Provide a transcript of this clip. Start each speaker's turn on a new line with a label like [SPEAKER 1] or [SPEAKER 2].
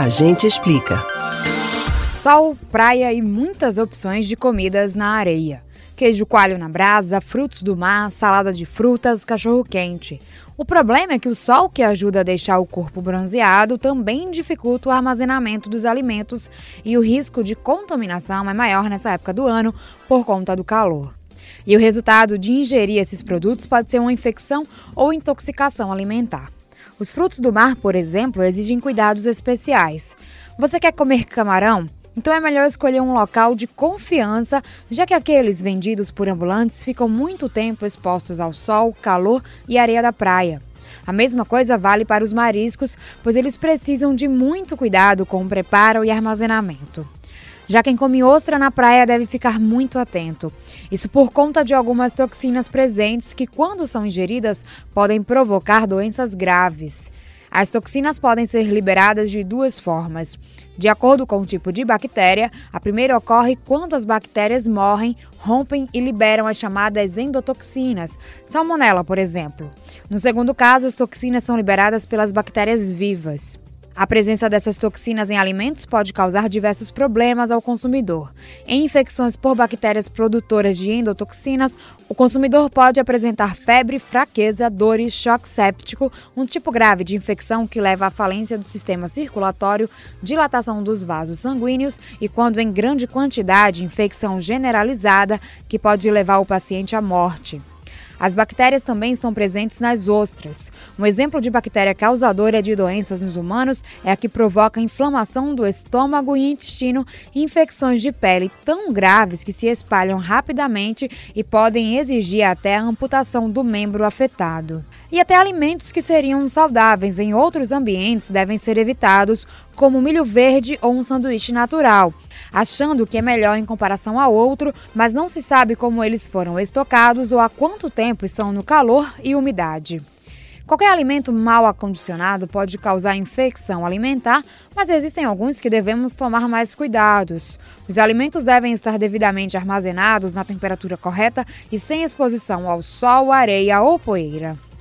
[SPEAKER 1] A gente explica.
[SPEAKER 2] Sol, praia e muitas opções de comidas na areia. Queijo coalho na brasa, frutos do mar, salada de frutas, cachorro quente. O problema é que o sol que ajuda a deixar o corpo bronzeado também dificulta o armazenamento dos alimentos e o risco de contaminação é maior nessa época do ano por conta do calor. E o resultado de ingerir esses produtos pode ser uma infecção ou intoxicação alimentar. Os frutos do mar, por exemplo, exigem cuidados especiais. Você quer comer camarão? Então é melhor escolher um local de confiança, já que aqueles vendidos por ambulantes ficam muito tempo expostos ao sol, calor e areia da praia. A mesma coisa vale para os mariscos, pois eles precisam de muito cuidado com o preparo e armazenamento. Já quem come ostra na praia deve ficar muito atento. Isso por conta de algumas toxinas presentes que, quando são ingeridas, podem provocar doenças graves. As toxinas podem ser liberadas de duas formas. De acordo com o tipo de bactéria, a primeira ocorre quando as bactérias morrem, rompem e liberam as chamadas endotoxinas, salmonela, por exemplo. No segundo caso, as toxinas são liberadas pelas bactérias vivas. A presença dessas toxinas em alimentos pode causar diversos problemas ao consumidor. Em infecções por bactérias produtoras de endotoxinas, o consumidor pode apresentar febre, fraqueza, dores, choque séptico, um tipo grave de infecção que leva à falência do sistema circulatório, dilatação dos vasos sanguíneos e, quando em grande quantidade, infecção generalizada que pode levar o paciente à morte. As bactérias também estão presentes nas ostras. Um exemplo de bactéria causadora de doenças nos humanos é a que provoca inflamação do estômago e intestino e infecções de pele tão graves que se espalham rapidamente e podem exigir até a amputação do membro afetado. E até alimentos que seriam saudáveis em outros ambientes devem ser evitados, como milho verde ou um sanduíche natural achando que é melhor em comparação a outro, mas não se sabe como eles foram estocados ou há quanto tempo estão no calor e umidade. Qualquer alimento mal acondicionado pode causar infecção alimentar, mas existem alguns que devemos tomar mais cuidados. Os alimentos devem estar devidamente armazenados na temperatura correta e sem exposição ao sol, areia ou poeira.